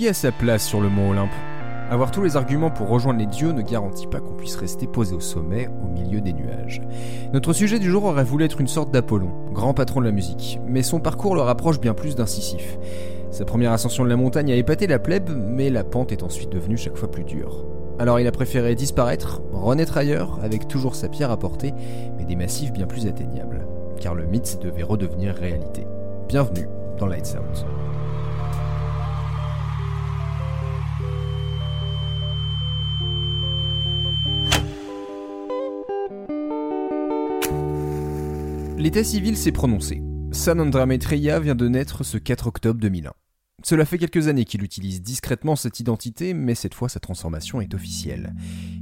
Qui a sa place sur le mont Olympe? Avoir tous les arguments pour rejoindre les dieux ne garantit pas qu'on puisse rester posé au sommet, au milieu des nuages. Notre sujet du jour aurait voulu être une sorte d'Apollon, grand patron de la musique, mais son parcours le rapproche bien plus d'incisif. Sa première ascension de la montagne a épaté la plèbe, mais la pente est ensuite devenue chaque fois plus dure. Alors il a préféré disparaître, renaître ailleurs, avec toujours sa pierre à porter, mais des massifs bien plus atteignables. Car le mythe devait redevenir réalité. Bienvenue dans Lights Out. L'état civil s'est prononcé. San Andreametria vient de naître ce 4 octobre 2001. Cela fait quelques années qu'il utilise discrètement cette identité, mais cette fois sa transformation est officielle.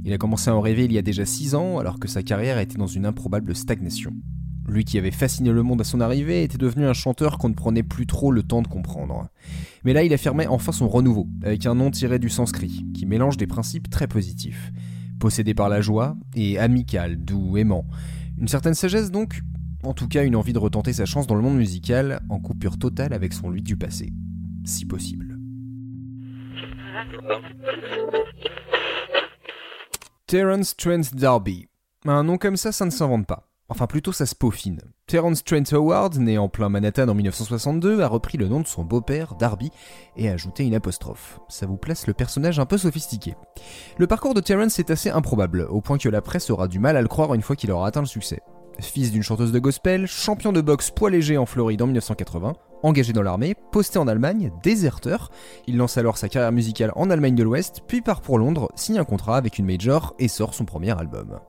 Il a commencé à en rêver il y a déjà 6 ans, alors que sa carrière était dans une improbable stagnation. Lui qui avait fasciné le monde à son arrivée était devenu un chanteur qu'on ne prenait plus trop le temps de comprendre. Mais là il affirmait enfin son renouveau, avec un nom tiré du sanskrit, qui mélange des principes très positifs. Possédé par la joie, et amical, doux, aimant. Une certaine sagesse donc, en tout cas, une envie de retenter sa chance dans le monde musical, en coupure totale avec son lui du passé. Si possible. Terence Trent D'Arby. Un nom comme ça, ça ne s'invente pas. Enfin, plutôt ça se peaufine. Terence Trent Howard, né en plein Manhattan en 1962, a repris le nom de son beau-père, Darby, et a ajouté une apostrophe. Ça vous place le personnage un peu sophistiqué. Le parcours de Terence est assez improbable, au point que la presse aura du mal à le croire une fois qu'il aura atteint le succès fils d'une chanteuse de gospel, champion de boxe poids léger en Floride en 1980, engagé dans l'armée, posté en Allemagne, déserteur. Il lance alors sa carrière musicale en Allemagne de l'Ouest, puis part pour Londres, signe un contrat avec une major et sort son premier album.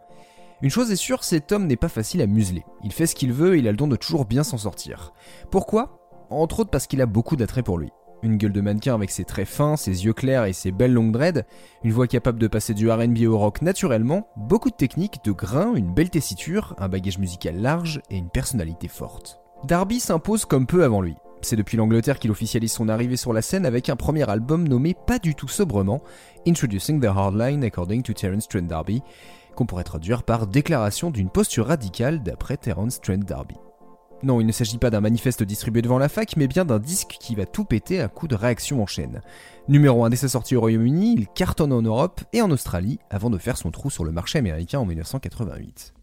Une chose est sûre, cet homme n'est pas facile à museler. Il fait ce qu'il veut et il a le don de toujours bien s'en sortir. Pourquoi? Entre autres parce qu'il a beaucoup d'attrait pour lui. Une gueule de mannequin avec ses traits fins, ses yeux clairs et ses belles longues dreads, une voix capable de passer du RB au rock naturellement, beaucoup de techniques, de grains, une belle tessiture, un bagage musical large et une personnalité forte. Darby s'impose comme peu avant lui. C'est depuis l'Angleterre qu'il officialise son arrivée sur la scène avec un premier album nommé pas du tout sobrement Introducing the Hardline According to Terence Trent D'Arby, qu'on pourrait traduire par Déclaration d'une posture radicale d'après Terence Trent D'Arby. Non, il ne s'agit pas d'un manifeste distribué devant la fac, mais bien d'un disque qui va tout péter à coup de réaction en chaîne. Numéro 1 dès sa sortie au Royaume-Uni, il cartonne en Europe et en Australie avant de faire son trou sur le marché américain en 1988.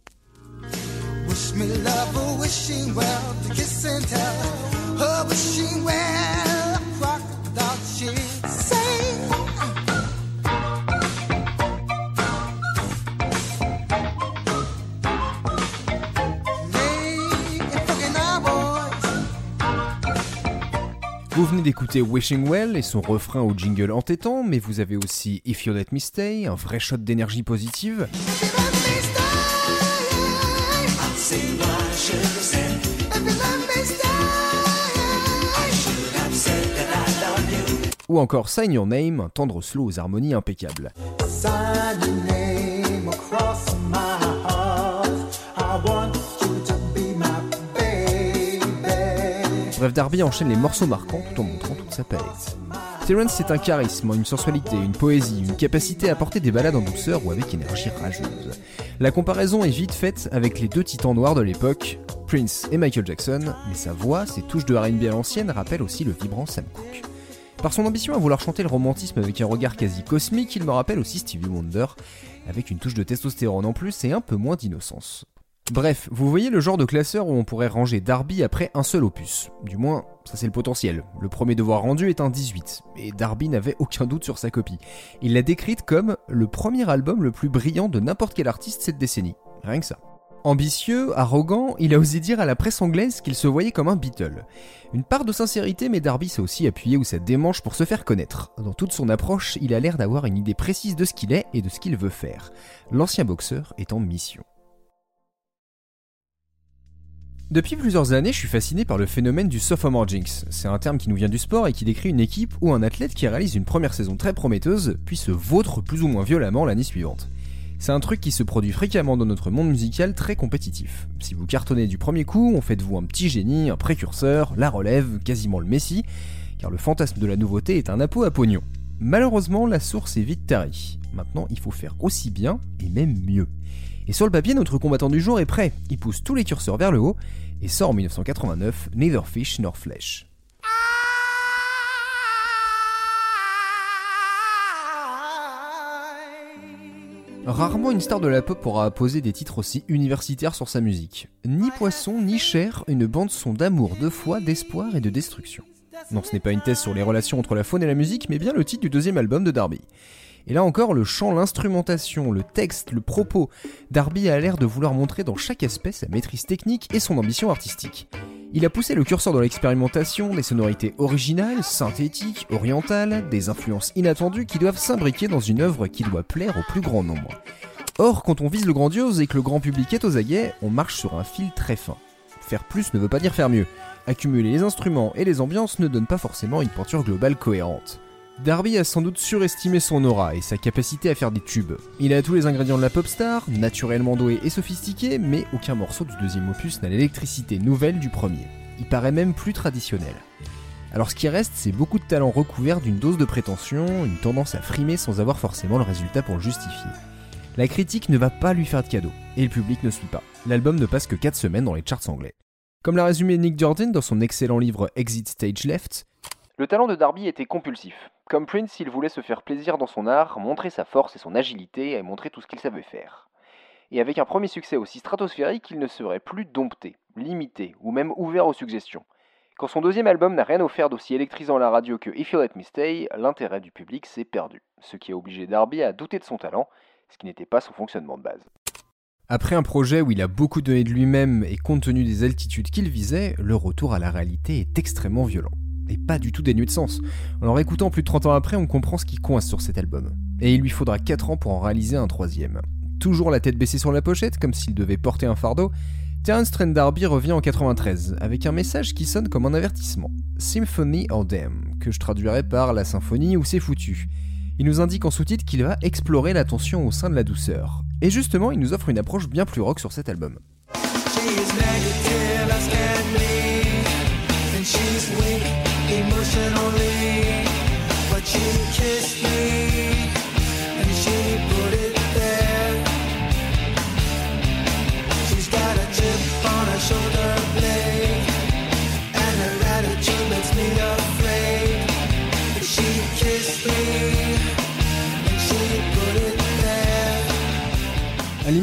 Vous venez d'écouter Wishing Well et son refrain au jingle entêtant, mais vous avez aussi If You Let Me Stay, un vrai shot d'énergie positive. Ou encore Sign Your Name, un tendre slow aux harmonies impeccables. Bref, Darby enchaîne les morceaux marquants tout en montrant toute sa palette. Terence c'est un charisme, une sensualité, une poésie, une capacité à porter des balades en douceur ou avec énergie rageuse. La comparaison est vite faite avec les deux titans noirs de l'époque, Prince et Michael Jackson, mais sa voix, ses touches de R&B à l'ancienne rappellent aussi le vibrant Sam Cooke. Par son ambition à vouloir chanter le romantisme avec un regard quasi cosmique, il me rappelle aussi Stevie Wonder, avec une touche de testostérone en plus et un peu moins d'innocence. Bref, vous voyez le genre de classeur où on pourrait ranger Darby après un seul opus. Du moins, ça c'est le potentiel. Le premier devoir rendu est un 18, et Darby n'avait aucun doute sur sa copie. Il l'a décrite comme le premier album le plus brillant de n'importe quel artiste cette décennie. Rien que ça. Ambitieux, arrogant, il a osé dire à la presse anglaise qu'il se voyait comme un Beatle. Une part de sincérité, mais Darby s'est aussi appuyé ou sa démanche pour se faire connaître. Dans toute son approche, il a l'air d'avoir une idée précise de ce qu'il est et de ce qu'il veut faire. L'ancien boxeur est en mission. Depuis plusieurs années, je suis fasciné par le phénomène du sophomore jinx. C'est un terme qui nous vient du sport et qui décrit une équipe ou un athlète qui réalise une première saison très prometteuse, puis se vautre plus ou moins violemment l'année suivante. C'est un truc qui se produit fréquemment dans notre monde musical très compétitif. Si vous cartonnez du premier coup, on fait de vous un petit génie, un précurseur, la relève, quasiment le messie, car le fantasme de la nouveauté est un appôt à pognon. Malheureusement, la source est vite tarie. Maintenant, il faut faire aussi bien et même mieux. Et sur le papier, notre combattant du jour est prêt. Il pousse tous les curseurs vers le haut et sort en 1989 Neither Fish Nor Flesh. Rarement une star de la pop aura posé des titres aussi universitaires sur sa musique. Ni poisson, ni chair, une bande son d'amour, de foi, d'espoir et de destruction. Non, ce n'est pas une thèse sur les relations entre la faune et la musique, mais bien le titre du deuxième album de Darby. Et là encore, le chant, l'instrumentation, le texte, le propos, Darby a l'air de vouloir montrer dans chaque aspect sa maîtrise technique et son ambition artistique. Il a poussé le curseur dans l'expérimentation, des sonorités originales, synthétiques, orientales, des influences inattendues qui doivent s'imbriquer dans une œuvre qui doit plaire au plus grand nombre. Or, quand on vise le grandiose et que le grand public est aux aguets, on marche sur un fil très fin. Faire plus ne veut pas dire faire mieux. Accumuler les instruments et les ambiances ne donne pas forcément une peinture globale cohérente. Darby a sans doute surestimé son aura et sa capacité à faire des tubes. Il a tous les ingrédients de la pop star, naturellement doué et sophistiqué, mais aucun morceau du deuxième opus n'a l'électricité nouvelle du premier. Il paraît même plus traditionnel. Alors ce qui reste, c'est beaucoup de talent recouvert d'une dose de prétention, une tendance à frimer sans avoir forcément le résultat pour le justifier. La critique ne va pas lui faire de cadeau, et le public ne suit pas. L'album ne passe que 4 semaines dans les charts anglais. Comme l'a résumé Nick Jordan dans son excellent livre Exit Stage Left, le talent de Darby était compulsif. Comme Prince, il voulait se faire plaisir dans son art, montrer sa force et son agilité et montrer tout ce qu'il savait faire. Et avec un premier succès aussi stratosphérique, il ne serait plus dompté, limité ou même ouvert aux suggestions. Quand son deuxième album n'a rien offert d'aussi électrisant à la radio que If You Let Me Stay, l'intérêt du public s'est perdu, ce qui a obligé Darby à douter de son talent, ce qui n'était pas son fonctionnement de base. Après un projet où il a beaucoup donné de lui-même et compte tenu des altitudes qu'il visait, le retour à la réalité est extrêmement violent et pas du tout dénué de sens. En le écoutant plus de 30 ans après, on comprend ce qui coince sur cet album. Et il lui faudra 4 ans pour en réaliser un troisième. Toujours la tête baissée sur la pochette, comme s'il devait porter un fardeau, Terence Trent D'Arby revient en 93 avec un message qui sonne comme un avertissement. Symphony or Damn, que je traduirais par la symphonie ou c'est foutu. Il nous indique en sous-titre qu'il va explorer la tension au sein de la douceur. Et justement, il nous offre une approche bien plus rock sur cet album.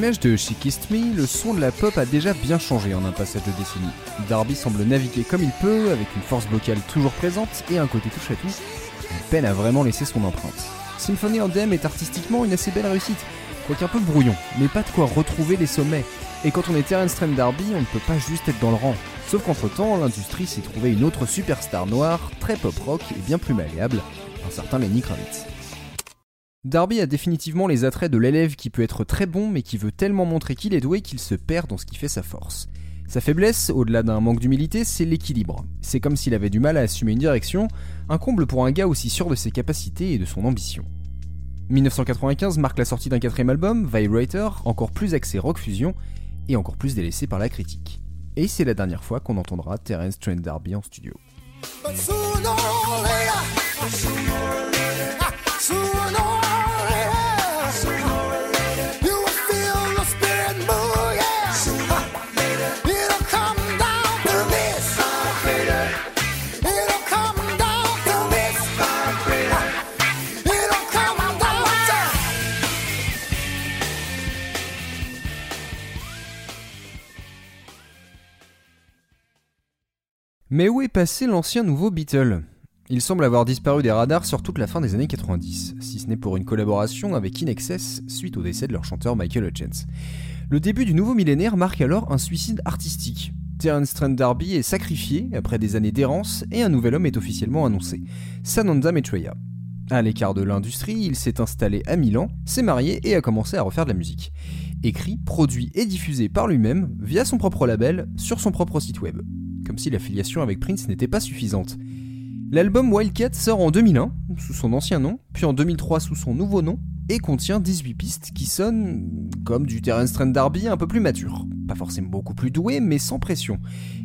De She Kissed Me, le son de la pop a déjà bien changé en un passage de décennie. Darby semble naviguer comme il peut, avec une force vocale toujours présente et un côté touche à tout, Il peine à vraiment laisser son empreinte. Symphony of Dem est artistiquement une assez belle réussite, quoique un peu brouillon, mais pas de quoi retrouver les sommets. Et quand on est Terence Trent Darby, on ne peut pas juste être dans le rang. Sauf qu'entre temps, l'industrie s'est trouvé une autre superstar noire, très pop rock et bien plus malléable, un certain Lenny Kravitz. Darby a définitivement les attraits de l'élève qui peut être très bon mais qui veut tellement montrer qu'il est doué qu'il se perd dans ce qui fait sa force. Sa faiblesse, au-delà d'un manque d'humilité, c'est l'équilibre. C'est comme s'il avait du mal à assumer une direction, un comble pour un gars aussi sûr de ses capacités et de son ambition. 1995 marque la sortie d'un quatrième album, Vibrator, encore plus axé rock fusion et encore plus délaissé par la critique. Et c'est la dernière fois qu'on entendra Terence Trent D'Arby en studio. Mais où est passé l'ancien nouveau Beatle Il semble avoir disparu des radars sur toute la fin des années 90, si ce n'est pour une collaboration avec Inexcess suite au décès de leur chanteur Michael Hutchence. Le début du nouveau millénaire marque alors un suicide artistique. Terence Trent D'Arby est sacrifié après des années d'errance et un nouvel homme est officiellement annoncé, Sananda Maitreya. À l'écart de l'industrie, il s'est installé à Milan, s'est marié et a commencé à refaire de la musique. Écrit, produit et diffusé par lui-même via son propre label sur son propre site web comme si l'affiliation avec Prince n'était pas suffisante. L'album Wildcat sort en 2001, sous son ancien nom, puis en 2003 sous son nouveau nom, et contient 18 pistes qui sonnent comme du Terence Trent D'Arby un peu plus mature. Pas forcément beaucoup plus doué, mais sans pression.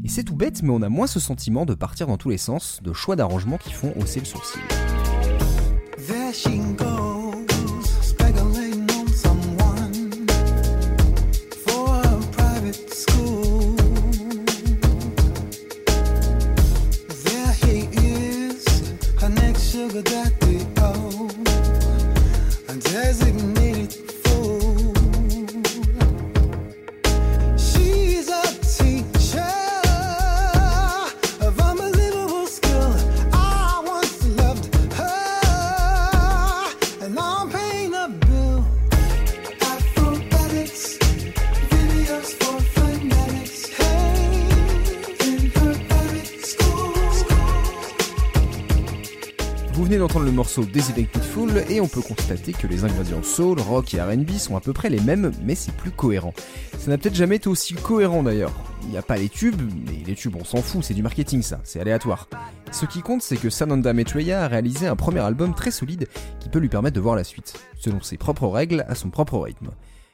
Et c'est tout bête, mais on a moins ce sentiment de partir dans tous les sens, de choix d'arrangement qui font hausser le sourcil. Morceau Designated Fool et on peut constater que les ingrédients soul, rock et RB sont à peu près les mêmes, mais c'est plus cohérent. Ça n'a peut-être jamais été aussi cohérent d'ailleurs. Il n'y a pas les tubes, mais les tubes on s'en fout, c'est du marketing ça, c'est aléatoire. Ce qui compte c'est que Sananda Maitreya a réalisé un premier album très solide qui peut lui permettre de voir la suite, selon ses propres règles, à son propre rythme.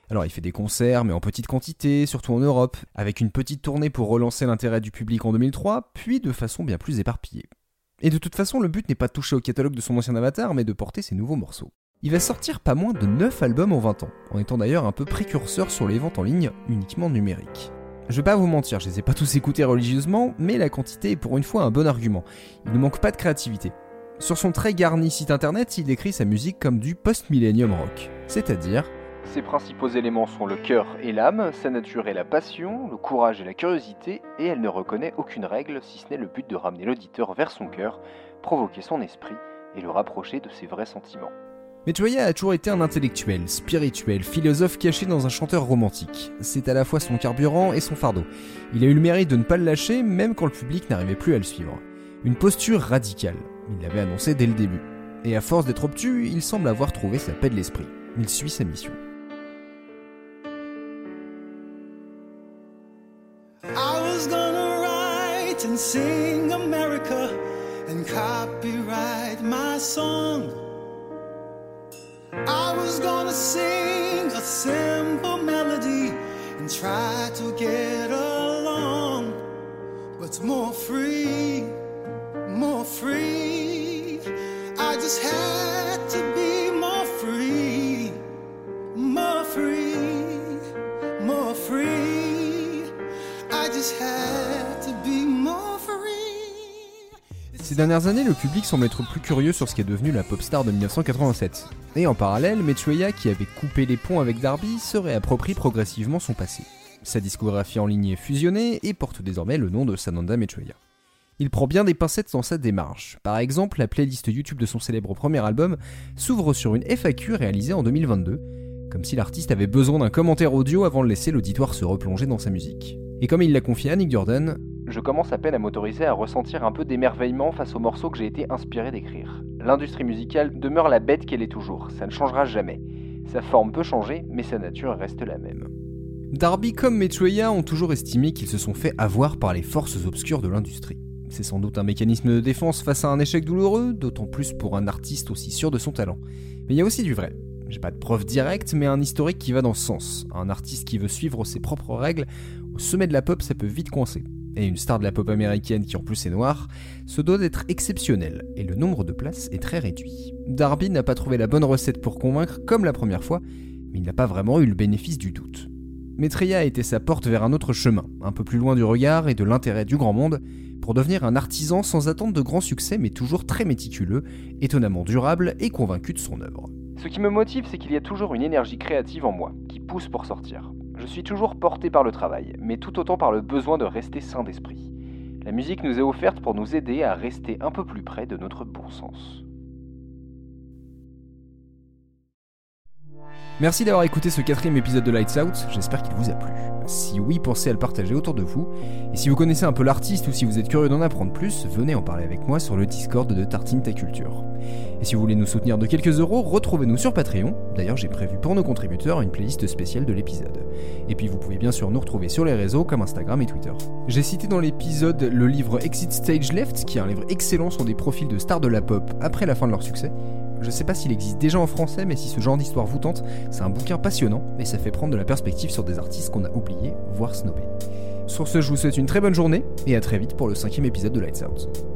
Alors il fait des concerts, mais en petite quantité, surtout en Europe, avec une petite tournée pour relancer l'intérêt du public en 2003, puis de façon bien plus éparpillée. Et de toute façon, le but n'est pas de toucher au catalogue de son ancien avatar, mais de porter ses nouveaux morceaux. Il va sortir pas moins de 9 albums en 20 ans, en étant d'ailleurs un peu précurseur sur les ventes en ligne uniquement numériques. Je vais pas vous mentir, je les ai pas tous écoutés religieusement, mais la quantité est pour une fois un bon argument. Il ne manque pas de créativité. Sur son très garni site internet, il décrit sa musique comme du post-millennium rock, c'est-à-dire ses principaux éléments sont le cœur et l'âme, sa nature et la passion, le courage et la curiosité, et elle ne reconnaît aucune règle si ce n'est le but de ramener l'auditeur vers son cœur, provoquer son esprit et le rapprocher de ses vrais sentiments. Metroya a toujours été un intellectuel, spirituel, philosophe caché dans un chanteur romantique. C'est à la fois son carburant et son fardeau. Il a eu le mérite de ne pas le lâcher même quand le public n'arrivait plus à le suivre. Une posture radicale, il l'avait annoncé dès le début. Et à force d'être obtus, il semble avoir trouvé sa paix de l'esprit. Il suit sa mission. And sing America and copyright my song. I was gonna sing a simple melody and try to get along, but more free, more free. I just had ces dernières années, le public semble être plus curieux sur ce qui est devenu la pop star de 1987. Et en parallèle, Metsueya, qui avait coupé les ponts avec Darby, se réapproprie progressivement son passé. Sa discographie en ligne est fusionnée et porte désormais le nom de Sananda Metsueya. Il prend bien des pincettes dans sa démarche. Par exemple, la playlist YouTube de son célèbre premier album s'ouvre sur une FAQ réalisée en 2022, comme si l'artiste avait besoin d'un commentaire audio avant de laisser l'auditoire se replonger dans sa musique. Et comme il l'a confié à Nick Jordan, je commence à peine à m'autoriser à ressentir un peu d'émerveillement face aux morceaux que j'ai été inspiré d'écrire. L'industrie musicale demeure la bête qu'elle est toujours, ça ne changera jamais. Sa forme peut changer, mais sa nature reste la même. Darby comme Metroya ont toujours estimé qu'ils se sont fait avoir par les forces obscures de l'industrie. C'est sans doute un mécanisme de défense face à un échec douloureux, d'autant plus pour un artiste aussi sûr de son talent. Mais il y a aussi du vrai. J'ai pas de preuve directe, mais un historique qui va dans ce sens. Un artiste qui veut suivre ses propres règles, au sommet de la pop, ça peut vite coincer et une star de la pop américaine qui en plus est noire, se doit d'être exceptionnel, et le nombre de places est très réduit. Darby n'a pas trouvé la bonne recette pour convaincre comme la première fois, mais il n'a pas vraiment eu le bénéfice du doute. Maitreya a été sa porte vers un autre chemin, un peu plus loin du regard et de l'intérêt du grand monde, pour devenir un artisan sans attendre de grands succès mais toujours très méticuleux, étonnamment durable et convaincu de son œuvre. Ce qui me motive, c'est qu'il y a toujours une énergie créative en moi, qui pousse pour sortir. Je suis toujours porté par le travail, mais tout autant par le besoin de rester sain d'esprit. La musique nous est offerte pour nous aider à rester un peu plus près de notre bon sens. Merci d'avoir écouté ce quatrième épisode de Lights Out, j'espère qu'il vous a plu. Si oui, pensez à le partager autour de vous. Et si vous connaissez un peu l'artiste ou si vous êtes curieux d'en apprendre plus, venez en parler avec moi sur le Discord de Tartine Ta Culture. Et si vous voulez nous soutenir de quelques euros, retrouvez-nous sur Patreon. D'ailleurs, j'ai prévu pour nos contributeurs une playlist spéciale de l'épisode. Et puis vous pouvez bien sûr nous retrouver sur les réseaux comme Instagram et Twitter. J'ai cité dans l'épisode le livre Exit Stage Left, qui est un livre excellent sur des profils de stars de la pop après la fin de leur succès. Je sais pas s'il existe déjà en français, mais si ce genre d'histoire vous tente, c'est un bouquin passionnant et ça fait prendre de la perspective sur des artistes qu'on a oubliés, voire snobés. Sur ce, je vous souhaite une très bonne journée et à très vite pour le cinquième épisode de Lights Out.